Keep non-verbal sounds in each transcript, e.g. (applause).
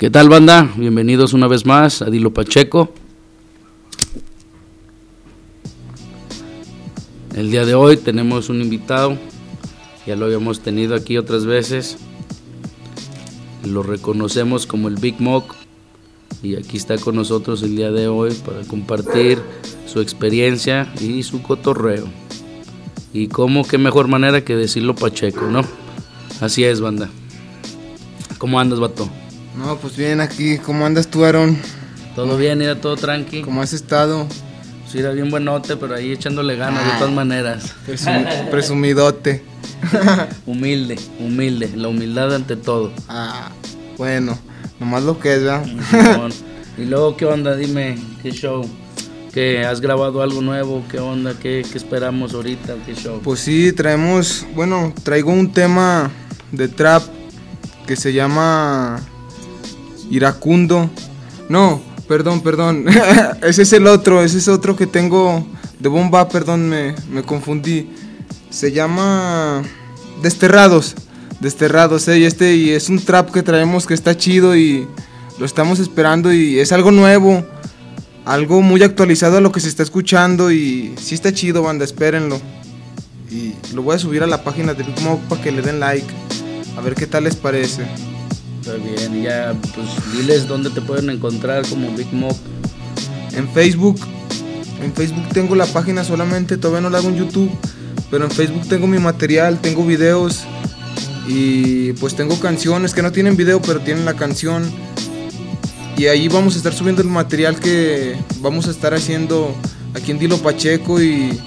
¿Qué tal banda? Bienvenidos una vez más a Dilo Pacheco. El día de hoy tenemos un invitado, ya lo habíamos tenido aquí otras veces. Lo reconocemos como el Big Mock y aquí está con nosotros el día de hoy para compartir su experiencia y su cotorreo. Y cómo, qué mejor manera que decirlo Pacheco, ¿no? Así es, banda. ¿Cómo andas, vato? No, pues bien aquí. ¿Cómo andas tú, Aaron? Todo bien, era todo tranqui. ¿Cómo has estado? Sí, era bien buenote, pero ahí echándole ganas de todas maneras. presumidote. (laughs) humilde, humilde. La humildad ante todo. Ah, bueno. Nomás lo que es, ¿verdad? y luego, ¿qué onda? Dime, ¿qué show? ¿Qué, ¿Has grabado algo nuevo? ¿Qué onda? ¿Qué, ¿Qué esperamos ahorita? ¿Qué show? Pues sí, traemos, bueno, traigo un tema de trap que se llama Iracundo. No, perdón, perdón. (laughs) ese es el otro, ese es otro que tengo de bomba, perdón, me, me confundí. Se llama Desterrados. Desterrados, eh, y este y es un trap que traemos que está chido y lo estamos esperando y es algo nuevo, algo muy actualizado a lo que se está escuchando y sí está chido, banda, espérenlo. Y lo voy a subir a la página de Big para que le den like, a ver qué tal les parece. Bien, y ya, pues diles dónde te pueden encontrar como Big Mob. En Facebook, en Facebook tengo la página solamente, todavía no la hago en YouTube, pero en Facebook tengo mi material, tengo videos y pues tengo canciones que no tienen video, pero tienen la canción. Y ahí vamos a estar subiendo el material que vamos a estar haciendo aquí en Dilo Pacheco y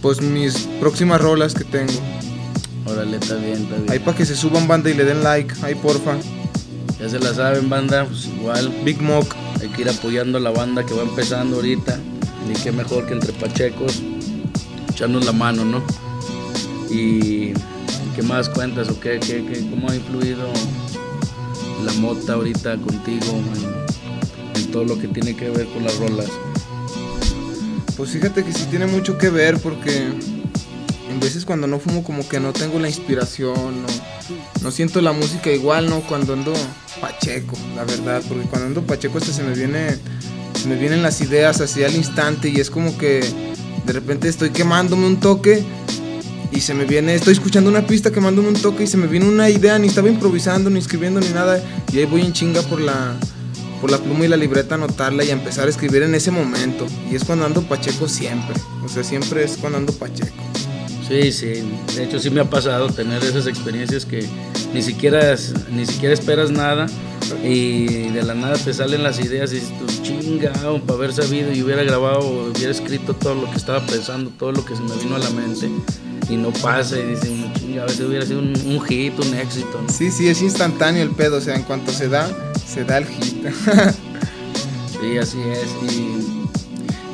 pues mis próximas rolas que tengo. Órale, está bien, está bien. Ahí para que se suban banda y le den like, ahí porfa. Ya se la saben, banda, pues igual. Big Mock. Hay que ir apoyando a la banda que va empezando ahorita. Ni qué mejor que entre pachecos, echarnos la mano, ¿no? Y ¿qué más cuentas o qué, qué, qué cómo ha influido la mota ahorita contigo en, en todo lo que tiene que ver con las rolas? Pues fíjate que sí tiene mucho que ver porque veces cuando no fumo como que no tengo la inspiración, no, no siento la música igual, ¿no? Cuando ando pacheco, la verdad, porque cuando ando pacheco hasta se me viene se me vienen las ideas así al instante y es como que de repente estoy quemándome un toque y se me viene, estoy escuchando una pista quemándome un toque y se me viene una idea, ni estaba improvisando, ni escribiendo, ni nada, y ahí voy en chinga por la, por la pluma y la libreta a anotarla y a empezar a escribir en ese momento. Y es cuando ando pacheco siempre, o sea, siempre es cuando ando pacheco. Sí, sí, de hecho sí me ha pasado tener esas experiencias que ni siquiera, ni siquiera esperas nada y de la nada te salen las ideas y dices, tú chingado, para haber sabido y hubiera grabado o hubiera escrito todo lo que estaba pensando, todo lo que se me vino a la mente y no pasa y dicen, chinga, a veces hubiera sido un, hit, un éxito. Sí, sí, es instantáneo el pedo, o sea, en cuanto se da, se da el hit. sí, así es.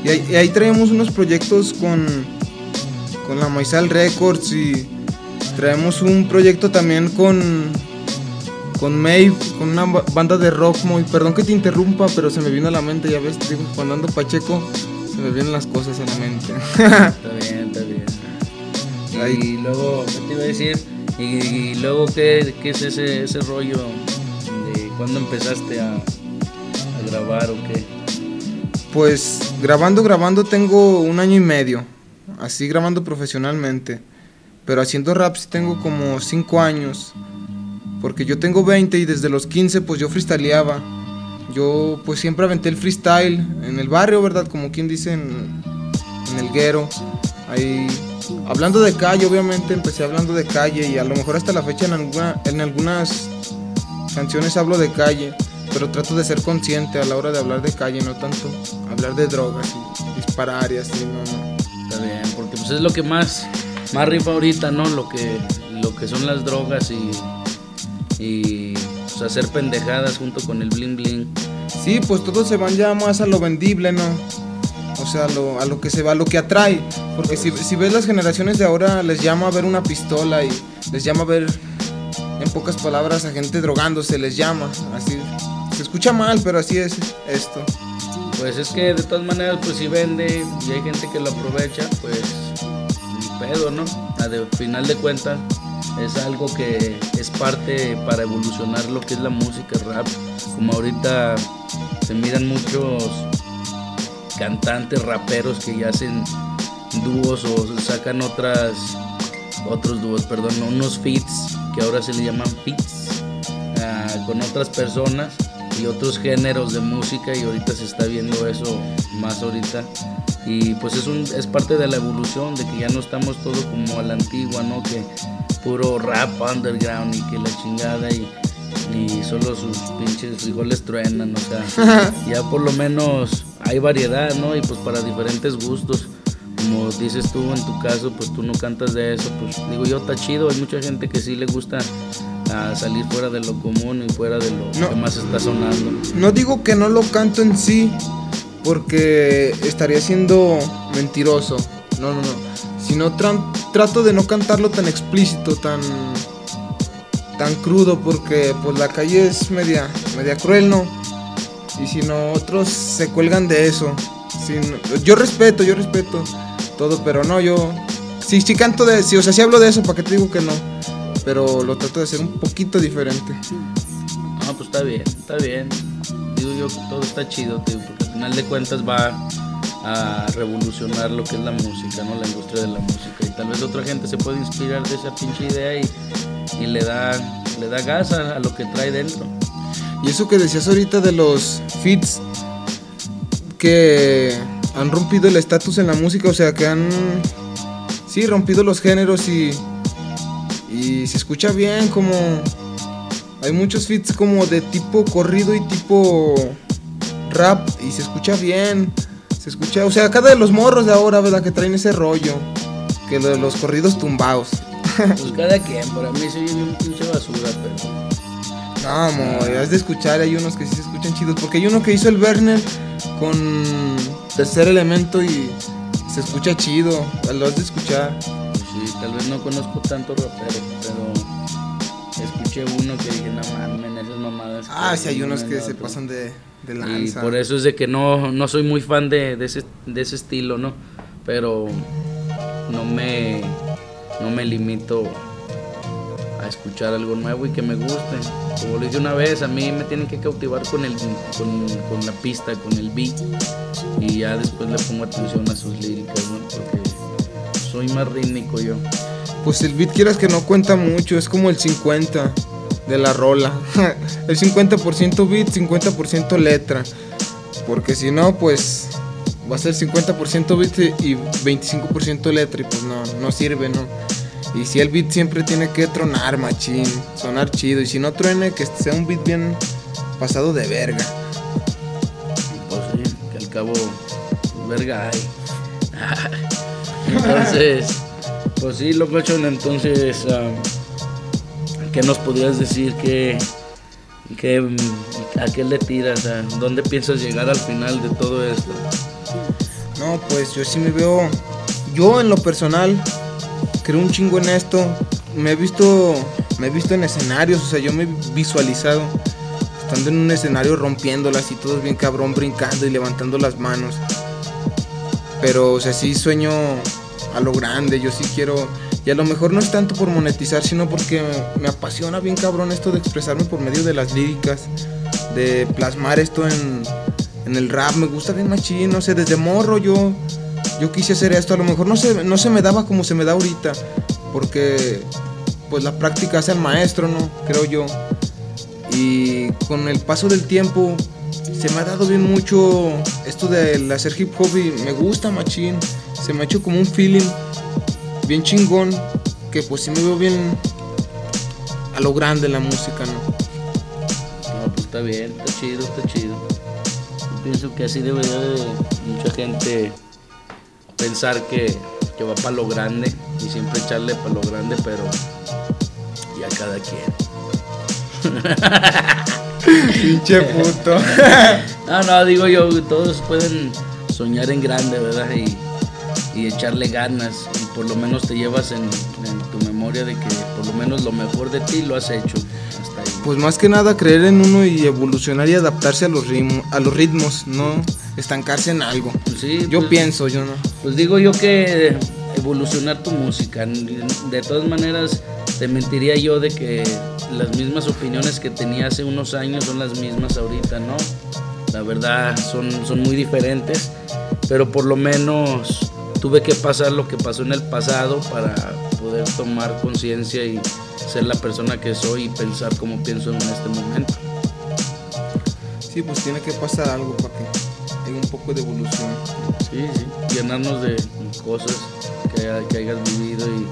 Y, ahí, y ahí traemos unos proyectos con con la Maizal Records y traemos un proyecto también con con Maeve, con una banda de rock muy, perdón que te interrumpa, pero se me vino a la mente, ya ves, digo, cuando ando Pacheco se me vienen las cosas a la mente. está bien, está bien. Y luego, ¿qué te iba a decir? Y, luego, ¿qué, ¿qué, es ese, ese rollo de cuándo empezaste a, a grabar o qué? Pues grabando, grabando tengo un año y medio así grabando profesionalmente. Pero haciendo rap sí tengo como 5 años. Porque yo tengo 20 y desde los 15 pues yo freestyleaba. Yo pues siempre aventé el freestyle en el barrio, ¿verdad? Como quien dice en, el guero. Ahí hablando de calle, obviamente empecé hablando de calle y a lo mejor hasta la fecha en, alguna, en algunas canciones hablo de calle, pero trato de ser consciente a la hora de hablar de calle, no tanto hablar de drogas y disparar y así, no, no pues es lo que más, más rifa ahorita, ¿no? Lo que, lo que son las drogas y, y pues, hacer pendejadas junto con el bling bling. Sí, pues todos se van ya más a lo vendible, ¿no? O sea, a lo, a lo que se va, a lo que atrae. Porque si, si ves las generaciones de ahora, les llama a ver una pistola y les llama a ver, en pocas palabras, a gente drogándose, les llama. Así, se escucha mal, pero así es esto. Pues es que de todas maneras, pues si vende y hay gente que lo aprovecha, pues pedo, ¿no? A de final de cuentas, es algo que es parte para evolucionar lo que es la música rap. Como ahorita se miran muchos cantantes raperos que ya hacen dúos o sacan otras otros dúos, perdón, unos feats que ahora se le llaman feats ah, con otras personas y otros géneros de música y ahorita se está viendo eso más ahorita y pues es, un, es parte de la evolución de que ya no estamos todos como a la antigua, ¿no? Que puro rap underground y que la chingada y, y solo sus pinches frijoles truenan, o sea, (laughs) ya por lo menos hay variedad, ¿no? Y pues para diferentes gustos. Como dices tú en tu caso, pues tú no cantas de eso, pues digo yo, está chido, hay mucha gente que sí le gusta a salir fuera de lo común y fuera de lo que más está sonando. No digo que no lo canto en sí, porque estaría siendo mentiroso. No, no, no. Sino trato de no cantarlo tan explícito, tan tan crudo, porque pues la calle es media, media cruel, ¿no? Y si no, otros se cuelgan de eso. yo respeto, yo respeto todo, pero no, yo. Sí, sí canto de. Sí, o sea, sí hablo de eso, ¿para qué te digo que no? Pero lo trato de hacer un poquito diferente. Ah, pues está bien, está bien. Digo yo que todo está chido, tío, porque al final de cuentas va a revolucionar lo que es la música, ¿no? La industria de la música. Y tal vez otra gente se puede inspirar de esa pinche idea y, y le da le da gas a, a, lo que trae dentro. Y eso que decías ahorita de los fits que han rompido el estatus en la música, o sea, que han sí rompido los géneros y y se escucha bien como hay muchos fits como de tipo corrido y tipo rap y se escucha bien. Se escucha, o sea, cada de los morros de ahora, ¿verdad? Que traen ese rollo. Que lo de los corridos tumbados. (laughs) Pues cada quien, para mí soy un pinche basura, pero. No, amor, has de escuchar, hay unos que sí se escuchan chidos. Porque hay uno que hizo el Werner con tercer elemento y se escucha chido. Lo has de escuchar. Sí, tal vez no conozco tanto rapero, pero escuché uno que dije, no mames, esas mamadas. Ah, sí, hay unos que se pasan de, de lanza. Y por eso es de que no, no soy muy fan de, de, ese, de ese estilo, ¿no? Pero no me, no me limito a escuchar algo nuevo y que me guste. Como lo dije una vez, a mí me tienen que cautivar con, el, con, con la pista, con el beat. Y ya después le pongo atención a sus líricas, ¿no? Porque soy más rítmico yo. Pues el beat quieras que no cuenta mucho, es como el 50 de la rola. (laughs) el 50% beat, 50% letra. Porque si no, pues va a ser 50% beat y 25% letra y pues no, no sirve, ¿no? Y si el beat siempre tiene que tronar, machín, sonar chido. Y si no truene, que sea un beat bien pasado de verga. Pues sí, que al cabo, verga hay. (laughs) Entonces, pues sí, locochón, entonces, uh, ¿qué nos podrías decir? ¿Qué, qué, ¿A qué le tiras? ¿A dónde piensas llegar al final de todo esto? No, pues yo sí me veo, yo en lo personal, creo un chingo en esto. Me he visto, me he visto en escenarios, o sea, yo me he visualizado estando en un escenario rompiéndolas y todos bien cabrón brincando y levantando las manos. Pero, o sea, sí sueño a lo grande, yo sí quiero... Y a lo mejor no es tanto por monetizar, sino porque me apasiona bien cabrón esto de expresarme por medio de las líricas, de plasmar esto en, en el rap, me gusta bien machín, no sé, desde morro yo, yo quise hacer esto, a lo mejor no se, no se me daba como se me da ahorita, porque pues la práctica hace al maestro, ¿no? Creo yo. Y con el paso del tiempo se me ha dado bien mucho esto de hacer hip hop y me gusta machín. Se me ha hecho como un feeling bien chingón que pues sí me veo bien a lo grande la música, ¿no? No, pues está bien, está chido, está chido. Yo pienso que así debería de mucha gente pensar que, que va para lo grande y siempre echarle para lo grande, pero ya cada quien. (laughs) Pinche puto. (laughs) no, no, digo yo, todos pueden soñar en grande, ¿verdad? Y, echarle ganas. Y por lo menos te llevas en, tu memoria de que por lo menos lo mejor de ti lo has hecho. Hasta ahí. Pues más que nada creer en uno y evolucionar y adaptarse a los, ritmos, a los ritmos, no estancarse en algo. Sí, yo pues, pienso, yo no. Pues digo yo que evolucionar tu música. De todas maneras, te mentiría yo de que las mismas opiniones que tenía hace unos años son las mismas ahorita, ¿no? La verdad, son, son muy diferentes, pero por lo menos tuve que pasar lo que pasó en el pasado para poder tomar conciencia y ser la persona que soy y pensar como pienso en este momento. Sí, pues tiene que pasar algo para que tenga un poco de evolución. Sí, sí, llenarnos de cosas que, que hayas vivido y,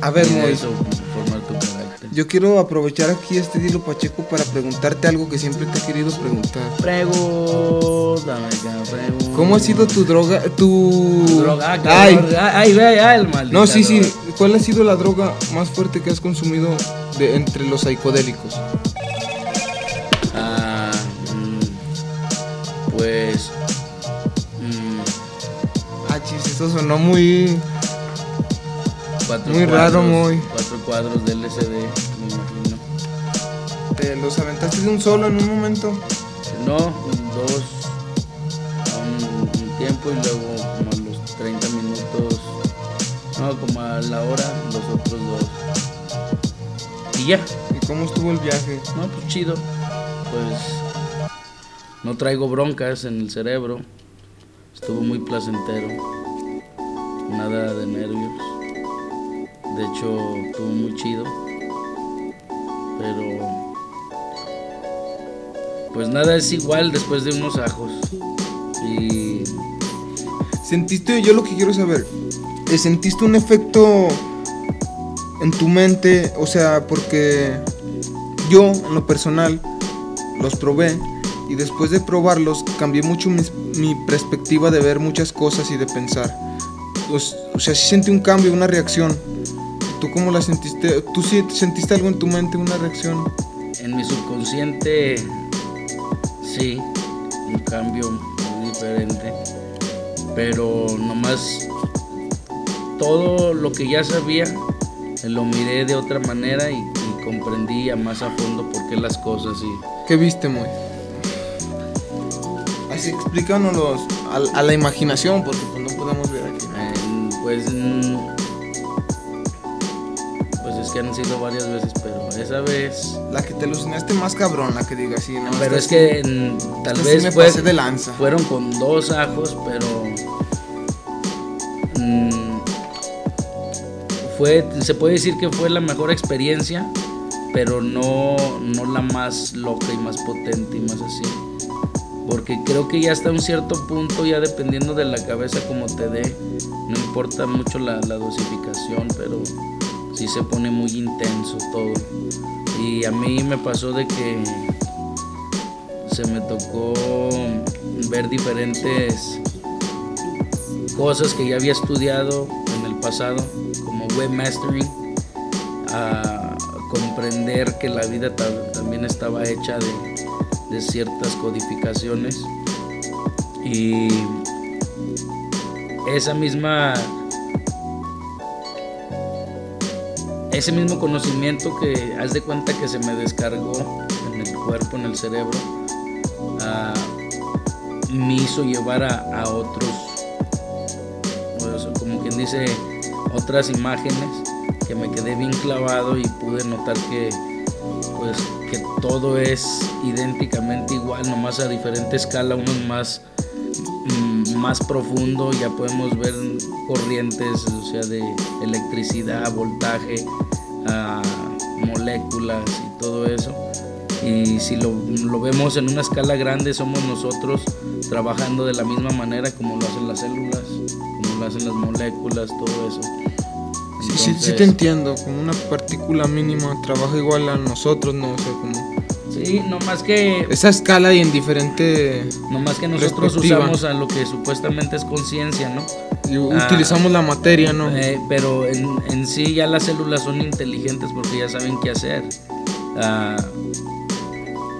A ver, y de eso formar tu carácter. yo quiero aprovechar aquí este Dilo Pacheco para preguntarte algo que siempre te he querido preguntar. Pregúntame, pregúntame. ¿Cómo ha sido tu droga, tu... Droga, Ay, ay, ve, ay, el maldito. no, sí, sí. ¿Cuál ha sido la droga más fuerte que has consumido de entre los psicodélicos? Ah, mm, pues. mm, Ah, chis, eso sonó muy... cuatro Muy raro, muy. Cuatro cuadros de LCD, me imagino. ¿Te los aventaste de un solo en un momento? No, dos a un, un tiempo y luego como a los 30 minutos. No, como a la hora, los otros dos. Y ya. ¿Y cómo estuvo el viaje? No, pues chido. Pues no traigo broncas en el cerebro. Estuvo muy placentero. Nada de nervios. De hecho, estuvo muy chido. Pero pues nada es igual después de unos ajos. Y ¿Sentiste, yo lo que quiero saber, ¿sentiste un efecto en tu mente? O sea, porque yo, en lo personal, los probé y después de probarlos cambié mucho mi perspectiva de ver muchas cosas y de pensar. Os- O, sea, sí sentí un cambio, una reacción. ¿Tú cómo la sentiste? ¿Tú sí sentiste algo en tu mente, una reacción? en mi subconsciente sí, un cambio muy diferente. Pero nomás todo lo que ya sabía lo miré de otra manera y, y comprendí a más a fondo por qué las cosas y ¿Qué viste, Moy? Así explícanos a, a la imaginación, porque pues no podemos ver aquí. eh, pues mm, pues es que han sido varias veces pero esa vez La que te alucinaste más cabrón, la que diga así, ¿no? pero es que mm, tal esta sí vez me fue pasé de lanza. fueron con dos ajos, pero mm, fue, se puede decir que fue la mejor experiencia, pero no, no la más loca y más potente y más así. Porque creo que ya hasta un cierto punto, ya dependiendo de la cabeza como te dé, no importa mucho la, la dosificación, pero sí se pone muy intenso todo. Y a mí me pasó de que se me tocó ver diferentes cosas que ya había estudiado en el pasado, como webmastering, a comprender que la vida ta- también estaba hecha de, de ciertas codificaciones y esa misma ese mismo conocimiento que haz de cuenta que se me descargó en el cuerpo, en el cerebro, ah, me hizo llevar a, otros, sea, como quien dice, otras imágenes que me quedé bien clavado y pude notar que pues que todo es idénticamente igual, nomás a diferente escala, uno es más más profundo, ya podemos ver corrientes, o sea, de electricidad, voltaje, ah, moléculas y todo eso. Y si lo, lo vemos en una escala grande, somos nosotros trabajando de la misma manera como lo hacen las células, como lo hacen las moléculas, todo eso. Sí, sí, sí Entonces, te entiendo, como una partícula mínima trabaja igual a nosotros, ¿no? O sea, como Sí, no más que esa escala y en diferente... No más que nosotros usamos a lo que supuestamente es conciencia, ¿no? y Ah. utilizamos la materia, ¿no? Eh, pero en, en sí ya las células son inteligentes porque ya saben qué hacer. Ah,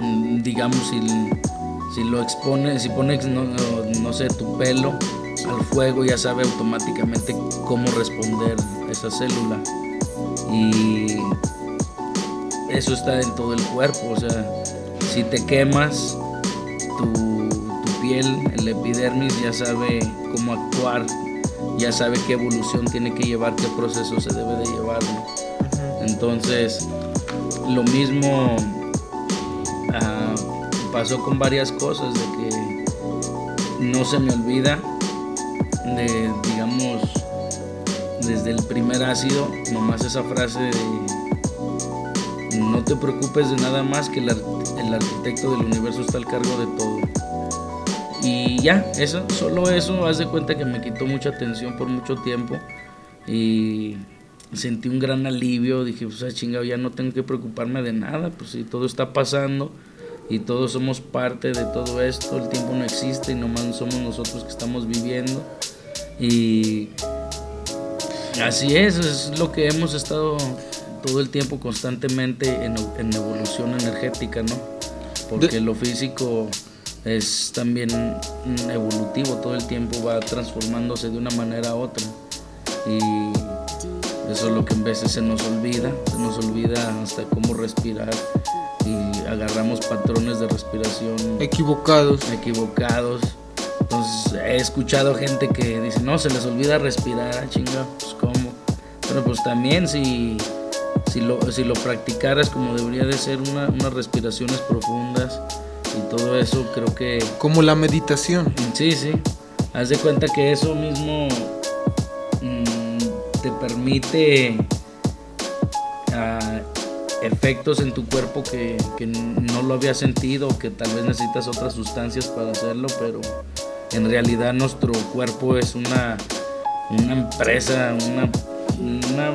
mm, digamos, si, si lo expones, si pones, no, no- no sé, tu pelo al fuego, ya sabe automáticamente cómo responder esa célula. Y eso está en todo el cuerpo, o sea, si te quemas, tu, tu piel, el epidermis ya sabe cómo actuar ya sabe qué evolución tiene que llevar, qué proceso se debe de llevar. Entonces, lo mismo ah, pasó con varias cosas, de que no se me olvida de, digamos, desde el primer ácido, nomás esa frase de no te preocupes de nada más que el, el arquitecto del universo está al cargo de todo. Y ya, eso, solo eso, haz de cuenta que me quitó mucha atención por mucho tiempo y sentí un gran alivio, dije, pues ah, chingado, ya no tengo que preocuparme de nada, pues si todo está pasando y todos somos parte de todo esto, el tiempo no existe y nomás somos nosotros que estamos viviendo y así es, es lo que hemos estado todo el tiempo constantemente en, en evolución energética, ¿no? Porque lo físico es también evolutivo, todo el tiempo va transformándose de una manera a otra. Y eso es lo que en veces se nos olvida, se nos olvida hasta cómo respirar y agarramos patrones de respiración equivocados. Equivocados. Entonces he escuchado gente que dice, no, se les olvida respirar, ah, chinga, pues cómo. Pero pues también si, si, lo, si lo practicaras como debería de ser una, unas respiraciones profundas, y todo eso creo que... Como la meditación. Sí, sí. Haz de cuenta que eso mismo mm, te permite ah, efectos en tu cuerpo que, que, no lo había sentido, que tal vez necesitas otras sustancias para hacerlo, pero en realidad nuestro cuerpo es una, una empresa, una, una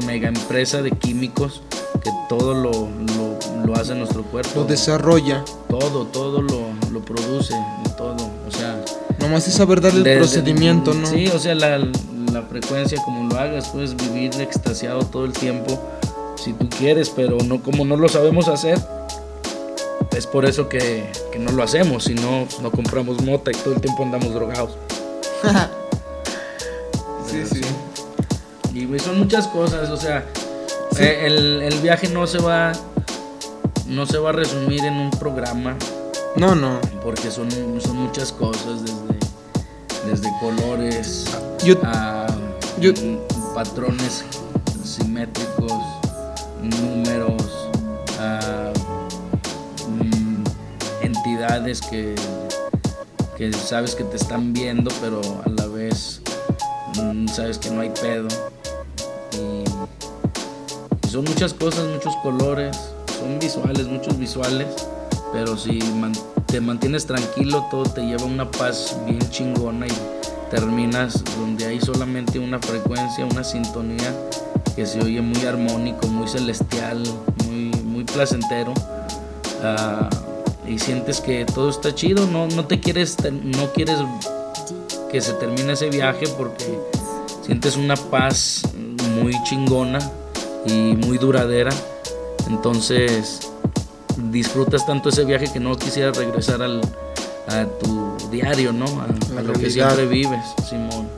mega empresa de químicos que todo lo, lo, lo, hace nuestro cuerpo. Lo desarrolla. Todo, todo lo, lo produce, todo. O sea. Nomás es saber darle el procedimiento, ¿no? Sí, o sea, la, la frecuencia, como lo hagas, puedes vivir extasiado todo el tiempo si tú quieres, pero no como no lo sabemos hacer. Es por eso que, que no lo hacemos, si no, no compramos mota y todo el tiempo andamos drogados. (laughs) Y son muchas cosas, o sea, eh, el, viaje no se va no se va a resumir en un programa. No, no. Porque son, son muchas cosas, desde, desde colores a patrones simétricos, números, a, mm, entidades que, que sabes que te están viendo, pero a la vez mm, sabes que no hay pedo son muchas cosas, muchos colores, son visuales, muchos visuales, pero si te mantienes tranquilo, todo te lleva una paz bien chingona y terminas donde hay solamente una frecuencia, una sintonía que se oye muy armónico, muy celestial, muy, muy placentero. Ah, y sientes que todo está chido, no, no te quieres, no quieres que se termine ese viaje porque sientes una paz muy chingona y muy duradera. Entonces disfrutas tanto ese viaje que no quisieras regresar al, a tu diario, ¿no? A, lo que siempre vives, Simón.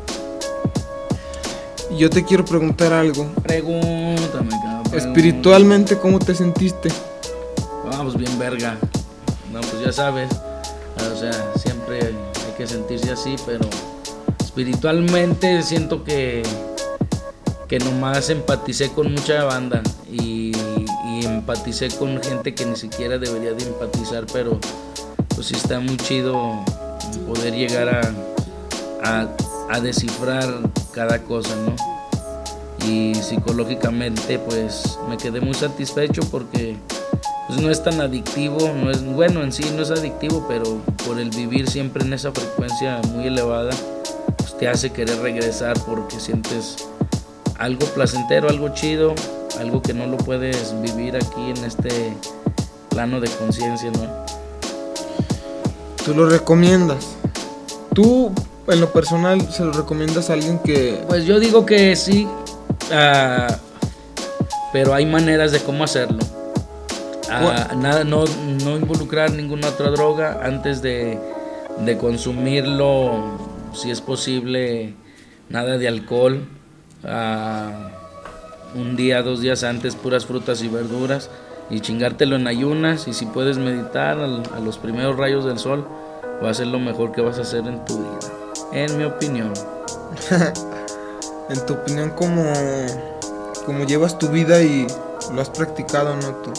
Yo te quiero preguntar algo. Pregúntame, cabrón. Espiritualmente, ¿cómo te sentiste? Vamos, bien verga. No, pues ya sabes. O sea, siempre hay que sentirse así, pero espiritualmente siento que que nomás empaticé con mucha banda y, empaticé con gente que ni siquiera debería de empatizar, pero pues está muy chido poder llegar a, a, descifrar cada cosa, ¿no? Y psicológicamente pues me quedé muy satisfecho porque pues no es tan adictivo, no es bueno en sí no es adictivo, pero por el vivir siempre en esa frecuencia muy elevada, pues te hace querer regresar porque sientes algo placentero, algo chido, algo que no lo puedes vivir aquí en este plano de conciencia, ¿no? ¿Tú lo recomiendas? ¿Tú en lo personal se lo recomiendas a alguien que... Pues yo digo que sí, uh, pero hay maneras de cómo hacerlo. Uh, nada, no, no, involucrar ninguna otra droga antes de, de consumirlo, si es posible, nada de alcohol un día, dos días antes puras frutas y verduras y chingártelo en ayunas y si puedes meditar a los primeros rayos del sol va a ser lo mejor que vas a hacer en tu vida, en mi opinión. (laughs) en tu opinión, ¿cómo, ¿cómo llevas tu vida y lo has practicado, no tú?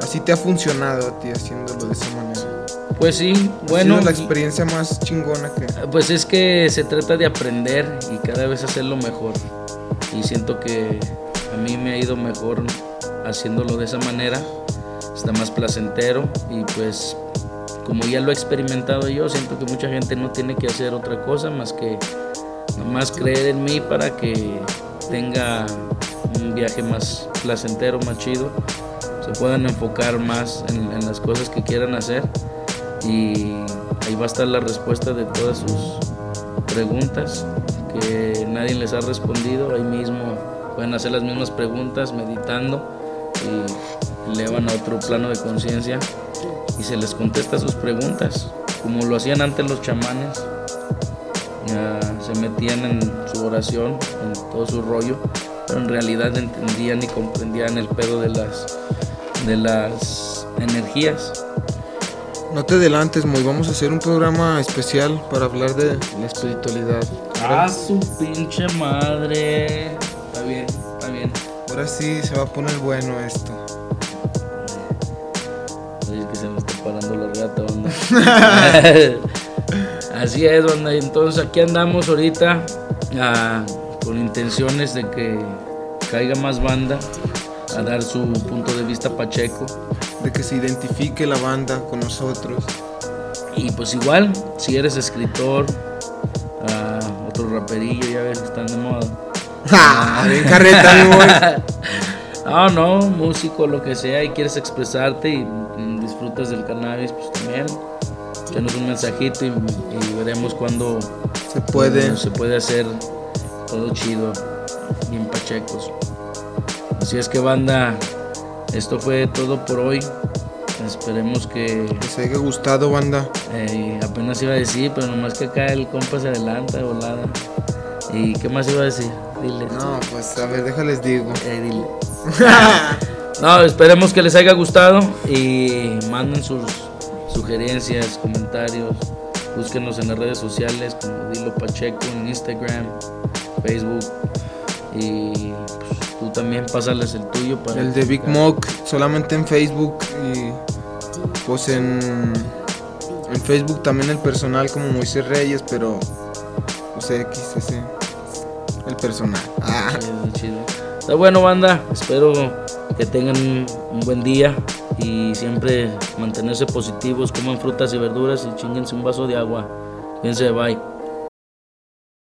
Así te ha funcionado a ti haciéndolo de esa manera. Pues sí, Ha bueno. sido la experiencia más chingona que. Pues es que se trata de aprender y cada vez hacerlo mejor. Y siento que a mí me ha ido mejor haciéndolo de esa manera. Está más placentero y pues como ya lo he experimentado yo, siento que mucha gente no tiene que hacer otra cosa más que nomás creer en mí para que tenga un viaje más placentero, más chido. Se puedan enfocar más en, en las cosas que quieran hacer y ahí va a estar la respuesta de todas sus preguntas que nadie les ha respondido. Ahí mismo pueden hacer las mismas preguntas meditando y elevan a otro plano de conciencia y se les contesta sus preguntas, como lo hacían antes los chamanes. Ya se metían en su oración, en todo su rollo, pero en realidad entendían y comprendían el pedo de las, de las energías. No te adelantes, Moy. Vamos a hacer un programa especial para hablar de la espiritualidad. ¡Ah, su pinche madre! Está bien, está bien. Ahora sí se va a poner bueno esto. Oye, que se me está parando la gata, banda. (laughs) Así es, banda. y Entonces aquí andamos ahorita ah, con intenciones de que caiga más banda a dar su punto de vista pacheco. De que se identifique la banda con nosotros. Y pues igual, si eres escritor, otro raperillo, ya ves están de moda. ¡Ja! (laughs) Bien carreta, mi Moy. No, (laughs) no, músico, lo que sea, y quieres expresarte y, disfrutas del cannabis, pues también. Échanos un mensajito y, y veremos cuándo Se puede. cuándo se puede hacer todo chido, bien pachecos. Así es que, banda, esto fue todo por hoy. Esperemos que Les haya gustado, banda. eh, apenas iba a decir, pero nomás que acá el compa se adelanta de volada. ¿Y qué más iba a decir? Dile. No, pues a ver, déjales digo. Eh, dile. (laughs) No, esperemos que les haya gustado y manden sus sugerencias, comentarios. Búsquenos en las redes sociales como Dilo Pacheco en Instagram, Facebook. Y pues, tú también pásales el tuyo para El de Big Mock solamente en Facebook y pues en, en Facebook también el personal como Moisés Reyes, pero pues X, ese, el personal. Ah, Chido, chido. Está bueno, banda. Espero que tengan un, buen día y siempre mantenerse positivos, coman frutas y verduras y chinguense un vaso de agua. Fíjense, bye.